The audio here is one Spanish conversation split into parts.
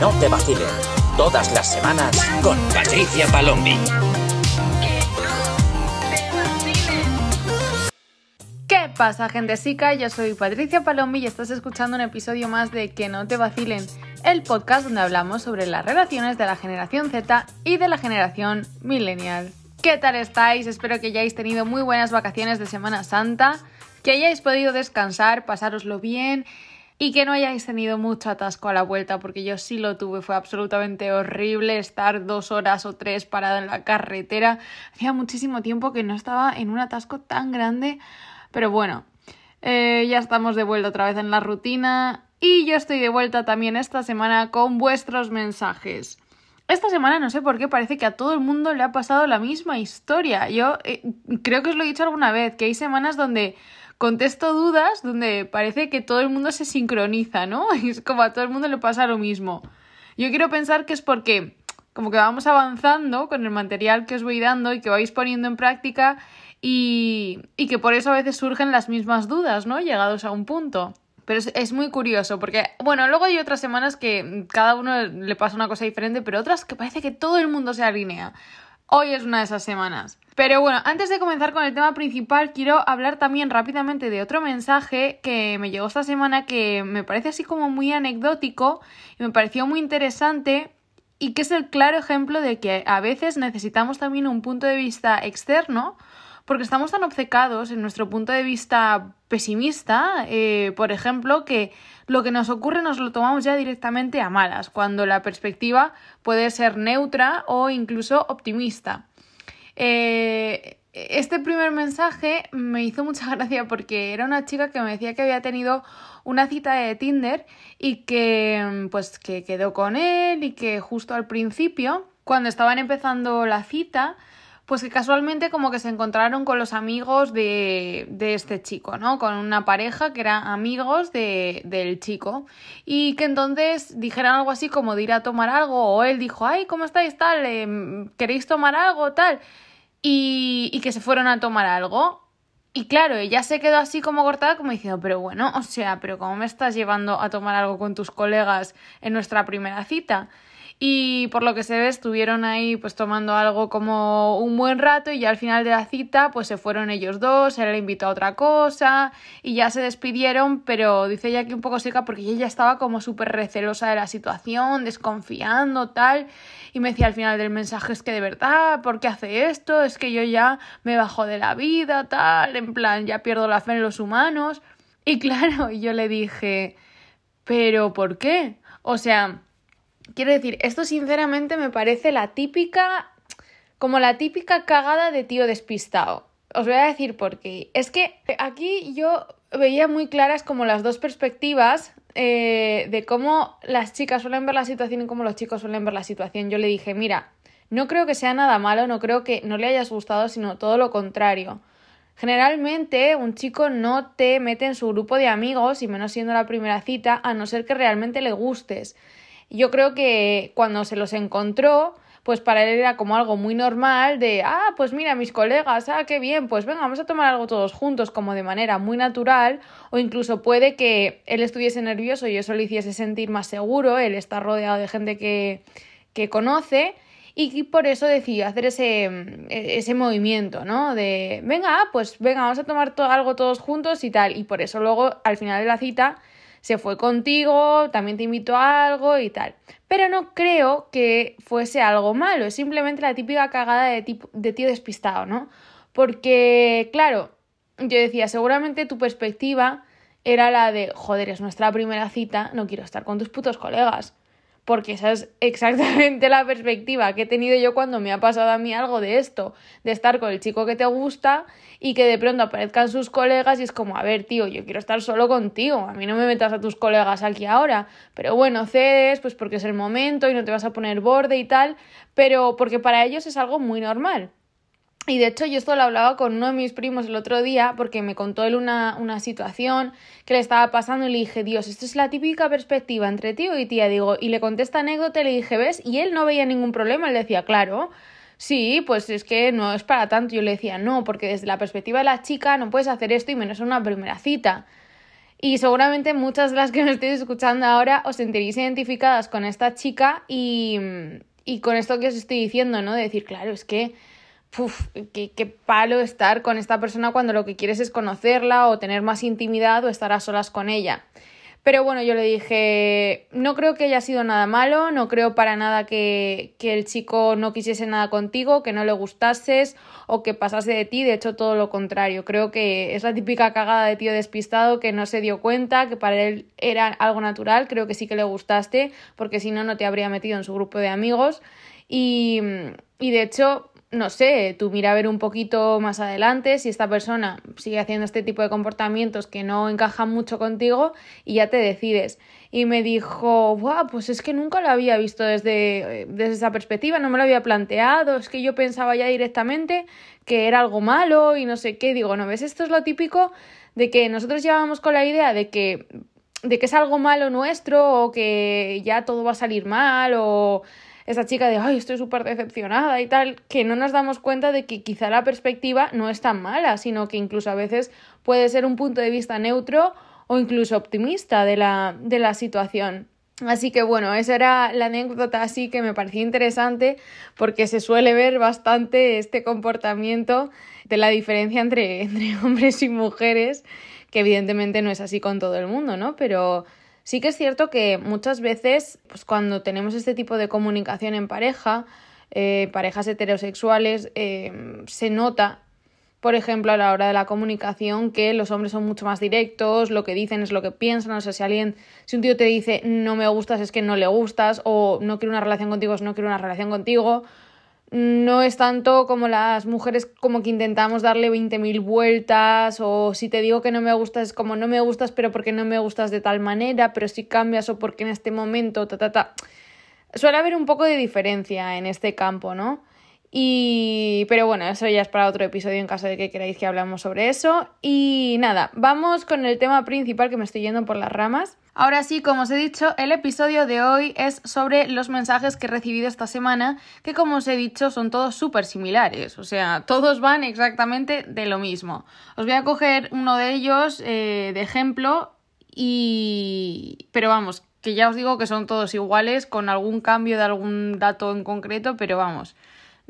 no te vacilen. Todas las semanas con Patricia Palombi. ¿Qué pasa, gente sica? Yo soy Patricia Palombi y estás escuchando un episodio más de Que no te vacilen, el podcast donde hablamos sobre las relaciones de la generación Z y de la generación millennial. ¿Qué tal estáis? Espero que hayáis tenido muy buenas vacaciones de Semana Santa, que hayáis podido descansar, pasároslo bien y que no hayáis tenido mucho atasco a la vuelta, porque yo sí lo tuve, fue absolutamente horrible estar dos horas o tres parada en la carretera. Hacía muchísimo tiempo que no estaba en un atasco tan grande, pero bueno, eh, ya estamos de vuelta otra vez en la rutina y yo estoy de vuelta también esta semana con vuestros mensajes. Esta semana no sé por qué parece que a todo el mundo le ha pasado la misma historia. Yo eh, creo que os lo he dicho alguna vez, que hay semanas donde contesto dudas donde parece que todo el mundo se sincroniza, ¿no? Es como a todo el mundo le pasa lo mismo. Yo quiero pensar que es porque como que vamos avanzando con el material que os voy dando y que vais poniendo en práctica y, que por eso a veces surgen las mismas dudas, ¿no? Llegados a un punto. Pero es, muy curioso porque, bueno, luego hay otras semanas que cada uno le pasa una cosa diferente, pero otras que parece que todo el mundo se alinea. Hoy es una de esas semanas. Pero bueno, antes de comenzar con el tema principal, quiero hablar también rápidamente de otro mensaje que me llegó esta semana que me parece así como muy anecdótico y me pareció muy interesante y que es el claro ejemplo de que a veces necesitamos también un punto de vista externo porque estamos tan obcecados en nuestro punto de vista pesimista, eh, por ejemplo, que lo que nos ocurre nos lo tomamos ya directamente a malas, cuando la perspectiva puede ser neutra o incluso optimista. Eh, este primer mensaje me hizo mucha gracia porque era una chica que me decía que había tenido una cita de Tinder y que pues que quedó con él y que justo al principio, cuando estaban empezando la cita, pues que casualmente como que se encontraron con los amigos de, de este chico, ¿no? Con una pareja que eran amigos de, del chico. Y que entonces dijeron algo así como de ir a tomar algo, o él dijo, ay, ¿cómo estáis tal? Eh, ¿Queréis tomar algo? Tal. Y, y que se fueron a tomar algo. Y claro, ella se quedó así como cortada, como diciendo, pero bueno, o sea, pero ¿cómo me estás llevando a tomar algo con tus colegas en nuestra primera cita? Y por lo que se ve estuvieron ahí pues tomando algo como un buen rato y ya al final de la cita pues se fueron ellos dos, él le invitó a otra cosa y ya se despidieron, pero dice ella que un poco seca porque ella estaba como súper recelosa de la situación, desconfiando, tal, y me decía al final del mensaje es que de verdad, ¿por qué hace esto? Es que yo ya me bajo de la vida, tal, en plan ya pierdo la fe en los humanos. Y claro, yo le dije, pero ¿por qué? O sea, Quiero decir, esto sinceramente me parece la típica, como la típica cagada de tío despistado. Os voy a decir por qué. Es que aquí yo veía muy claras como las dos perspectivas eh, de cómo las chicas suelen ver la situación y cómo los chicos suelen ver la situación. Yo le dije, mira, no creo que sea nada malo, no creo que no le hayas gustado, sino todo lo contrario. Generalmente un chico no te mete en su grupo de amigos, y menos siendo la primera cita, a no ser que realmente le gustes. Yo creo que cuando se los encontró, pues para él era como algo muy normal de, ah, pues mira, mis colegas, ah, qué bien, pues venga, vamos a tomar algo todos juntos, como de manera muy natural, o incluso puede que él estuviese nervioso y eso le hiciese sentir más seguro, él está rodeado de gente que, que conoce, y por eso decidió hacer ese, ese movimiento, ¿no? De, venga, pues venga, vamos a tomar algo todos juntos y tal, y por eso luego, al final de la cita, se fue contigo, también te invitó a algo y tal. Pero no creo que fuese algo malo, es simplemente la típica cagada de, tipo, de tío despistado, ¿no? Porque, claro, yo decía, seguramente tu perspectiva era la de, joder, es nuestra primera cita, no quiero estar con tus putos colegas porque esa es exactamente la perspectiva que he tenido yo cuando me ha pasado a mí algo de esto, de estar con el chico que te gusta y que de pronto aparezcan sus colegas y es como, a ver, tío, yo quiero estar solo contigo, a mí no me metas a tus colegas aquí ahora, pero bueno, cedes, pues porque es el momento y no te vas a poner borde y tal, pero porque para ellos es algo muy normal. Y de hecho yo esto lo hablaba con uno de mis primos el otro día porque me contó él una, una situación que le estaba pasando y le dije, Dios, esto es la típica perspectiva entre tío y tía, digo, y le conté esta anécdota y le dije, ¿ves? Y él no veía ningún problema, él decía, claro, sí, pues es que no es para tanto. Yo le decía, no, porque desde la perspectiva de la chica no puedes hacer esto y menos en una primera cita. Y seguramente muchas de las que me estéis escuchando ahora os sentiréis identificadas con esta chica y, y con esto que os estoy diciendo, ¿no? De decir, claro, es que Uf, qué, qué, palo estar con esta persona cuando lo que quieres es conocerla o tener más intimidad o estar a solas con ella. Pero bueno, yo le dije, no creo que haya sido nada malo, no creo para nada que, que el chico no quisiese nada contigo, que no le gustases o que pasase de ti, de hecho todo lo contrario. Creo que es la típica cagada de tío despistado que no se dio cuenta, que para él era algo natural, creo que sí que le gustaste, porque si no, no te habría metido en su grupo de amigos. Y, y de hecho, no sé, tú mira a ver un poquito más adelante si esta persona sigue haciendo este tipo de comportamientos que no encajan mucho contigo y ya te decides. Y me dijo, Buah, pues es que nunca lo había visto desde, desde esa perspectiva, no me lo había planteado, es que yo pensaba ya directamente que era algo malo y no sé qué. Digo, ¿no ves? Esto es lo típico de que nosotros llevábamos con la idea de que, de que es algo malo nuestro o que ya todo va a salir mal o esa chica de, ay, estoy súper decepcionada y tal, que no nos damos cuenta de que quizá la perspectiva no es tan mala, sino que incluso a veces puede ser un punto de vista neutro o incluso optimista de la, de la situación. Así que bueno, esa era la anécdota así que me parecía interesante porque se suele ver bastante este comportamiento de la diferencia entre, entre hombres y mujeres, que evidentemente no es así con todo el mundo, ¿no? Pero Sí que es cierto que muchas veces, pues cuando tenemos este tipo de comunicación en pareja, eh, parejas heterosexuales, eh, se nota, por ejemplo, a la hora de la comunicación, que los hombres son mucho más directos, lo que dicen es lo que piensan, o sea, si alguien, si un tío te dice no me gustas es que no le gustas, o no quiero una relación contigo es no quiero una relación contigo, no es tanto como las mujeres como que intentamos darle 20.000 vueltas o si te digo que no me gustas es como no me gustas pero porque no me gustas de tal manera, pero si cambias o porque en este momento, ta, ta, ta. Suele haber un poco de diferencia en este campo, ¿no? Y... Pero bueno, eso ya es para otro episodio en caso de que queráis que hablamos sobre eso. Y nada, vamos con el tema principal que me estoy yendo por las ramas. Ahora sí, como os he dicho, el episodio de hoy es sobre los mensajes que he recibido esta semana, que como os he dicho son todos súper similares, o sea, todos van exactamente de lo mismo. Os voy a coger uno de ellos eh, de ejemplo y... pero vamos, que ya os digo que son todos iguales, con algún cambio de algún dato en concreto, pero vamos,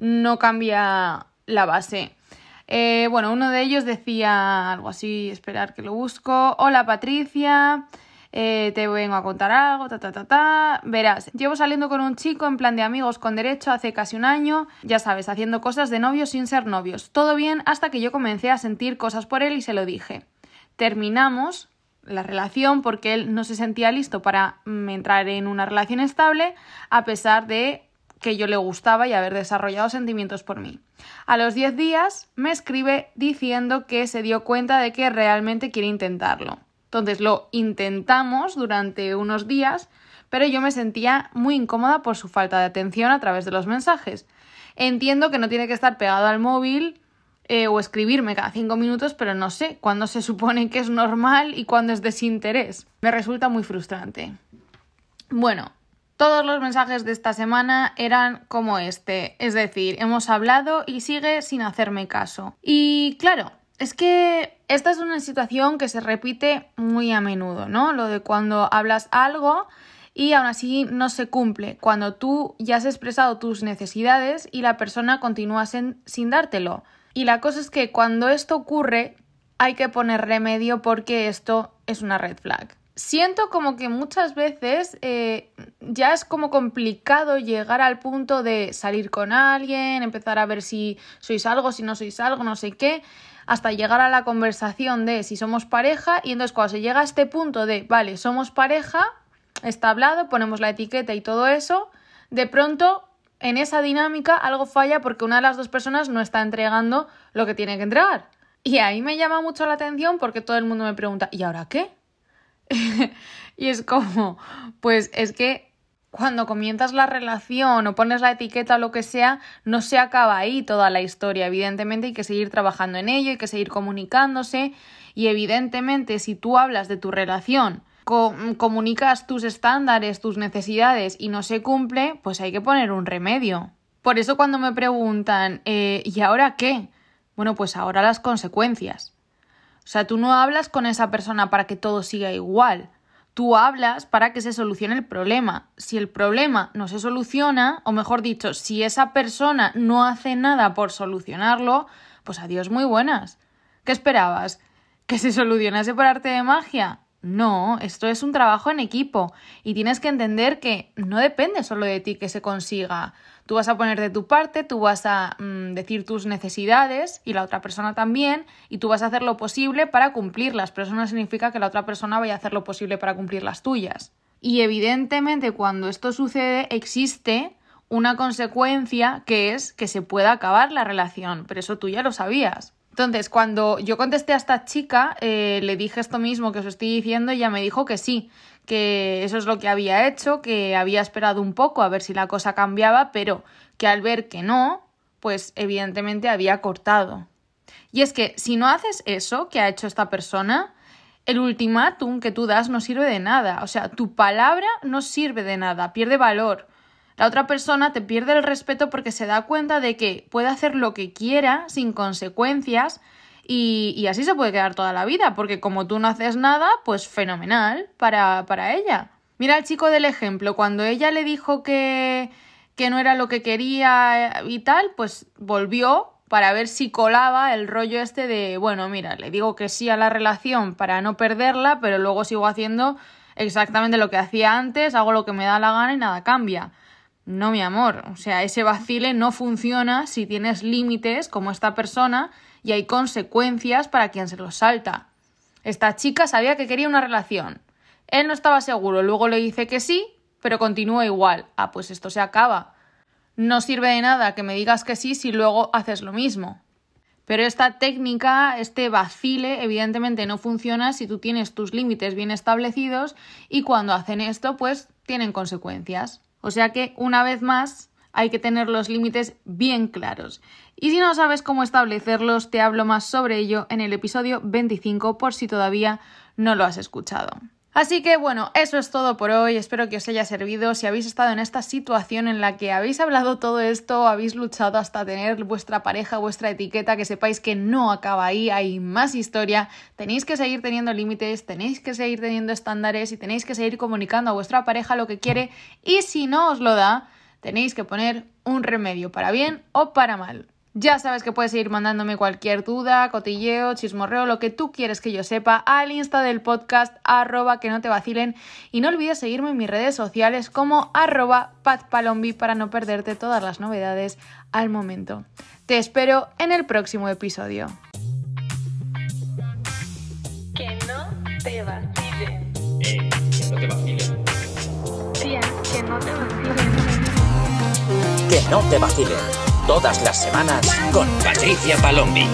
no cambia la base. Eh, bueno, uno de ellos decía algo así, esperar que lo busco. Hola Patricia, eh, te vengo a contar algo, ta, ta, ta, ta. Verás, llevo saliendo con un chico en plan de amigos con derecho hace casi un año, ya sabes, haciendo cosas de novios sin ser novios. Todo bien hasta que yo comencé a sentir cosas por él y se lo dije. Terminamos la relación porque él no se sentía listo para mm, entrar en una relación estable a pesar de que yo le gustaba y haber desarrollado sentimientos por mí. A los 10 días me escribe diciendo que se dio cuenta de que realmente quiere intentarlo. Entonces lo intentamos durante unos días, pero yo me sentía muy incómoda por su falta de atención a través de los mensajes. Entiendo que no tiene que estar pegado al móvil eh, o escribirme cada cinco minutos, pero no sé cuándo se supone que es normal y cuándo es desinterés. Me resulta muy frustrante. Bueno, todos los mensajes de esta semana eran como este, es decir, hemos hablado y sigue sin hacerme caso. Y claro, es que esta es una situación que se repite muy a menudo, ¿no? Lo de cuando hablas algo y aún así no se cumple, cuando tú ya has expresado tus necesidades y la persona continúa sin, dártelo. Y la cosa es que cuando esto ocurre hay que poner remedio porque esto es una red flag. Siento como que muchas veces eh, ya es como complicado llegar al punto de salir con alguien, empezar a ver si sois algo, si no sois algo, no sé qué hasta llegar a la conversación de si somos pareja y entonces cuando se llega a este punto de, vale, somos pareja, está hablado, ponemos la etiqueta y todo eso, de pronto en esa dinámica algo falla porque una de las dos personas no está entregando lo que tiene que entregar. Y ahí me llama mucho la atención porque todo el mundo me pregunta, ¿y ahora qué? y es como, pues es que cuando comienzas la relación o pones la etiqueta o lo que sea, no se acaba ahí toda la historia. Evidentemente hay que seguir trabajando en ello, hay que seguir comunicándose y evidentemente si tú hablas de tu relación, comunicas tus estándares, tus necesidades y no se cumple, pues hay que poner un remedio. Por eso cuando me preguntan, eh, ¿y ahora qué? Bueno, pues ahora las consecuencias. O sea, tú no hablas con esa persona para que todo siga igual. Tú hablas para que se solucione el problema. Si el problema no se soluciona, o mejor dicho, si esa persona no hace nada por solucionarlo, pues adiós muy buenas. ¿Qué esperabas? ¿Que se solucionase por arte de magia? No, esto es un trabajo en equipo y tienes que entender que no depende solo de ti que se consiga. Tú vas a poner de tu parte, tú vas a mm, decir tus necesidades y la otra persona también y tú vas a hacer lo posible para cumplirlas, pero eso no significa que la otra persona vaya a hacer lo posible para cumplir las tuyas. Y evidentemente cuando esto sucede existe una consecuencia que es que se pueda acabar la relación, pero eso tú ya lo sabías. Entonces, cuando yo contesté a esta chica, eh, le dije esto mismo que os estoy diciendo y ella me dijo que sí, que eso es lo que había hecho, que había esperado un poco a ver si la cosa cambiaba, pero que al ver que no, pues evidentemente había cortado. Y es que si no haces eso que ha hecho esta persona, el ultimátum que tú das no sirve de nada. O sea, tu palabra no sirve de nada, pierde valor la otra persona te pierde el respeto porque se da cuenta de que puede hacer lo que quiera sin consecuencias y, así se puede quedar toda la vida, porque como tú no haces nada, pues fenomenal para, para ella. Mira al chico del ejemplo, cuando ella le dijo que, que no era lo que quería y tal, pues volvió para ver si colaba el rollo este de, bueno, mira, le digo que sí a la relación para no perderla, pero luego sigo haciendo exactamente lo que hacía antes, hago lo que me da la gana y nada cambia. No, mi amor, o sea, ese vacile no funciona si tienes límites como esta persona y hay consecuencias para quien se los salta. Esta chica sabía que quería una relación. Él no estaba seguro, luego le dice que sí, pero continúa igual. Ah, pues esto se acaba. No sirve de nada que me digas que sí si luego haces lo mismo. Pero esta técnica, este vacile, evidentemente no funciona si tú tienes tus límites bien establecidos y cuando hacen esto, pues tienen consecuencias. O sea que, una vez más, hay que tener los límites bien claros. Y si no sabes cómo establecerlos, te hablo más sobre ello en el episodio 25 por si todavía no lo has escuchado. Así que bueno, eso es todo por hoy, espero que os haya servido. Si habéis estado en esta situación en la que habéis hablado todo esto, habéis luchado hasta tener vuestra pareja, vuestra etiqueta, que sepáis que no acaba ahí, hay más historia, tenéis que seguir teniendo límites, tenéis que seguir teniendo estándares y tenéis que seguir comunicando a vuestra pareja lo que quiere y si no os lo da, tenéis que poner un remedio para bien o para mal. Ya sabes que puedes ir mandándome cualquier duda, cotilleo, chismorreo, lo que tú quieres que yo sepa al insta del podcast arroba que no te vacilen y no olvides seguirme en mis redes sociales como arroba patpalombi para no perderte todas las novedades al momento. Te espero en el próximo episodio. Que no te vacilen. Eh, que no te vacilen. Tía, que no te vacilen. Que no te vacilen. Todas las semanas con Patricia Palombi.